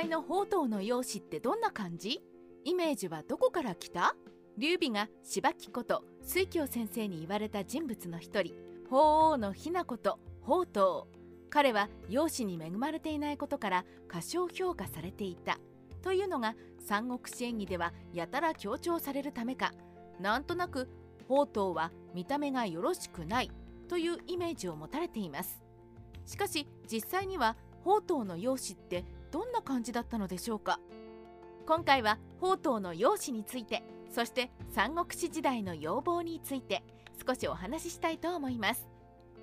際の宝刀の容姿ってどんな感じ？イメージはどこから来た？劉備が芝木こと水鏡先生に言われた人物の一人。法王の雛こと宝刀。彼は容姿に恵まれていないことから過小評価されていた。というのが三国志演義ではやたら強調されるためか。なんとなく宝刀は見た目がよろしくない。というイメージを持たれています。しかし実際には宝刀の容姿ってどんな感じだったのでしょうか？今回は宝刀の容姿についてそして三国志時代の要望について少しお話ししたいと思います。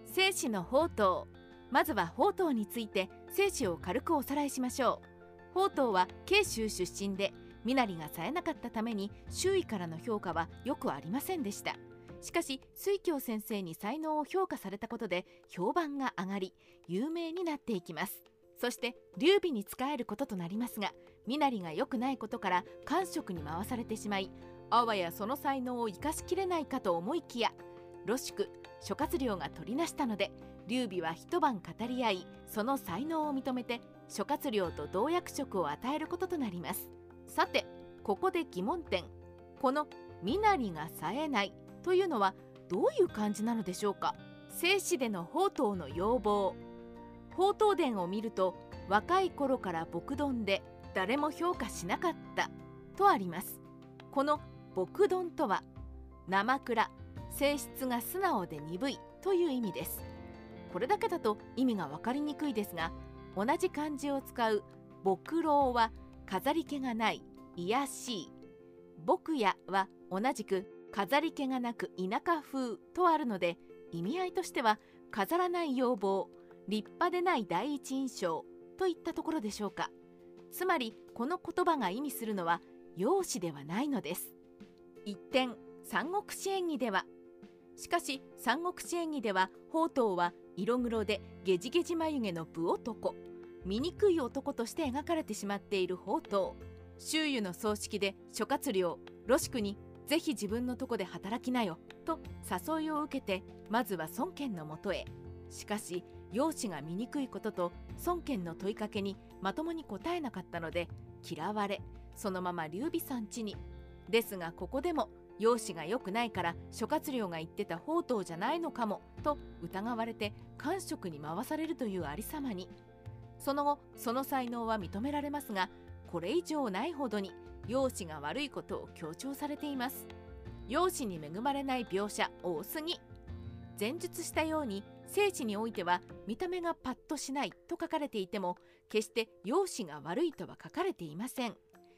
生死の宝刀まずは宝刀について生死を軽くおさらいしましょう。宝刀は慶州出身で身なりが冴えなかったために周囲からの評価はよくありませんでした。しかし水鏡先生に才能を評価されたことで評判が上がり有名になっていきます。そして劉備に仕えることとなりますが身なりが良くないことから官職に回されてしまいあわやその才能を生かしきれないかと思いきや露宿諸葛亮が取りなしたので劉備は一晩語り合いその才能を認めて諸葛亮と同役職を与えることとなります。さてここで疑問点。この「身なりが冴えない」というのはどういう感じなのでしょうか？生死での宝刀の要望宝刀伝を見ると若い頃から牧丼で誰も評価しなかったとあります。この牧丼とは生蔵性質が素直で鈍いという意味です。これだけだと意味が分かりにくいですが同じ漢字を使う牧老は飾り気がない癒しい。牧野は同じく飾り気がなく田舎風とあるので意味合いとしては飾らない要望立派でない第一印象といったところでしょうか。つまりこの言葉が意味するのは容姿ではないのです。一点三国志演義ではしかし三国志演義では宝刀は色黒でゲジゲジ眉毛の武男醜い男として描かれてしまっている宝刀周囲の葬式で諸葛亮ロシクにぜひ自分のとこで働きなよと誘いを受けてまずは孫権のもとへ。しかし容姿が醜いことと孫権の問いかけにまともに答えなかったので嫌われそのまま劉備さん家に。ですがここでも容姿が良くないから諸葛亮が言ってた宝刀じゃないのかもと疑われて官職に回されるというありさまに。その後その才能は認められますがこれ以上ないほどに容姿が悪いことを強調されています。容姿に恵まれない描写多すぎ。前述したように生死においては見た目がパッとしないと書かれていても決して容姿が悪いとは書かれていません。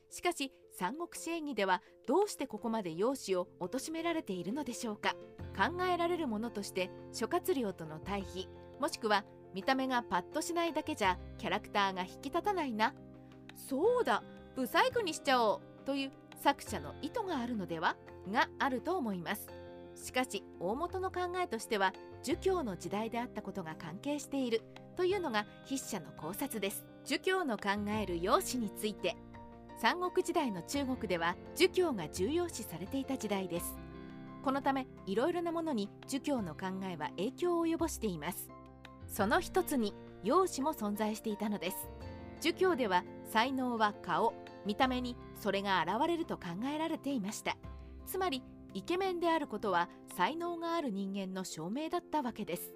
しかし三国志演義ではどうしてここまで容姿を貶められているのでしょうか。考えられるものとして諸葛亮との対比もしくは見た目がパッとしないだけじゃキャラクターが引き立たないな。そうだブサイクにしちゃおうという作者の意図があるのでは？があると思います。しかし大元の考えとしては儒教の時代であったことが関係しているというのが筆者の考察です。儒教の考える容姿について三国時代の中国では儒教が重要視されていた時代です。このためいろいろなものに儒教の考えは影響を及ぼしています。その一つに容姿も存在していたのです。儒教では才能は顔見た目にそれが現れると考えられていました。つまりイケメンであることは才能がある人間の証明だったわけです。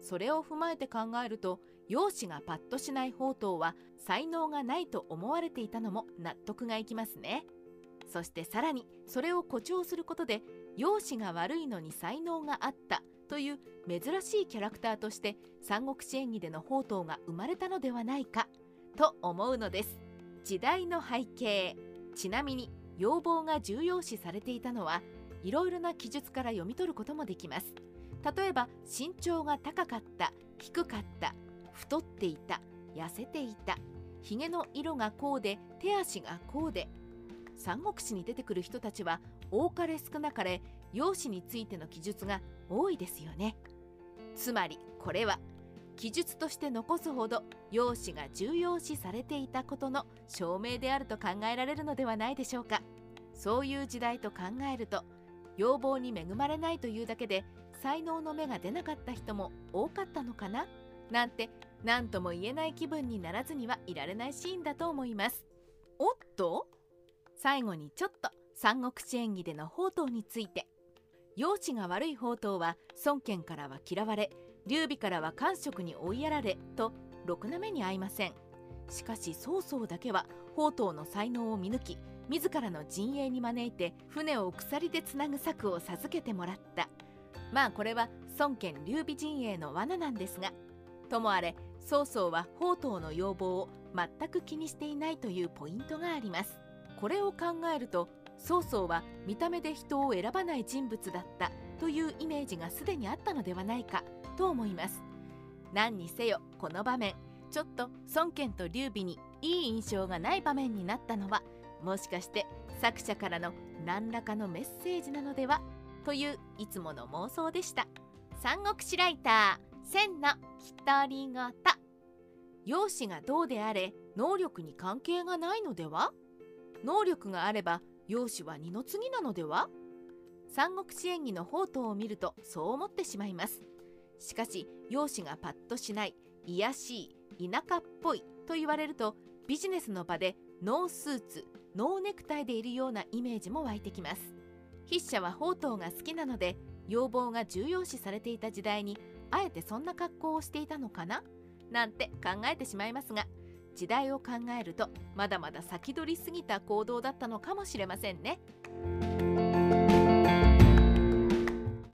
それを踏まえて考えると容姿がパッとしない宝刀は才能がないと思われていたのも納得がいきますね。そしてさらにそれを誇張することで容姿が悪いのに才能があったという珍しいキャラクターとして三国志演義での宝刀が生まれたのではないかと思うのです。時代の背景。ちなみに要望が重要視されていたのはいろいろな記述から読み取ることもできます。例えば身長が高かった低かった太っていた痩せていたひげの色がこうで手足がこうで三国志に出てくる人たちは多かれ少なかれ容姿についての記述が多いですよね。つまりこれは記述として残すほど容姿が重要視されていたことの証明であると考えられるのではないでしょうか。そういう時代と考えると要望に恵まれないというだけで才能の芽が出なかった人も多かったのかな？なんて何とも言えない気分にならずにはいられないシーンだと思います。おっと？最後にちょっと三国志演義での宝刀について。容姿が悪い宝刀は孫権からは嫌われ劉備からは官職に追いやられとろくな目に遭いません。しかし曹操だけは宝刀の才能を見抜き自らの陣営に招いて船を鎖でつなぐ策を授けてもらった。まあこれは孫権劉備陣営の罠なんですがともあれ曹操は宝刀の要望を全く気にしていないというポイントがあります。これを考えると曹操は見た目で人を選ばない人物だったというイメージがすでにあったのではないかと思います。何にせよこの場面ちょっと孫権と劉備にいい印象がない場面になったのはもしかして作者からの何らかのメッセージなのでは？といういつもの妄想でした。三国志ライター千の独り言容姿がどうであれ能力に関係がないのでは？能力があれば容姿は二の次なのでは？三国志演義の宝刀を見るとそう思ってしまいます。しかし容姿がパッとしない卑しい田舎っぽいと言われるとビジネスの場でノースーツノーネクタイでいるようなイメージも湧いてきます筆者は龐統が好きなので容貌が重要視されていた時代にあえてそんな格好をしていたのかな？なんて考えてしまいますが時代を考えるとまだまだ先取りすぎた行動だったのかもしれませんね。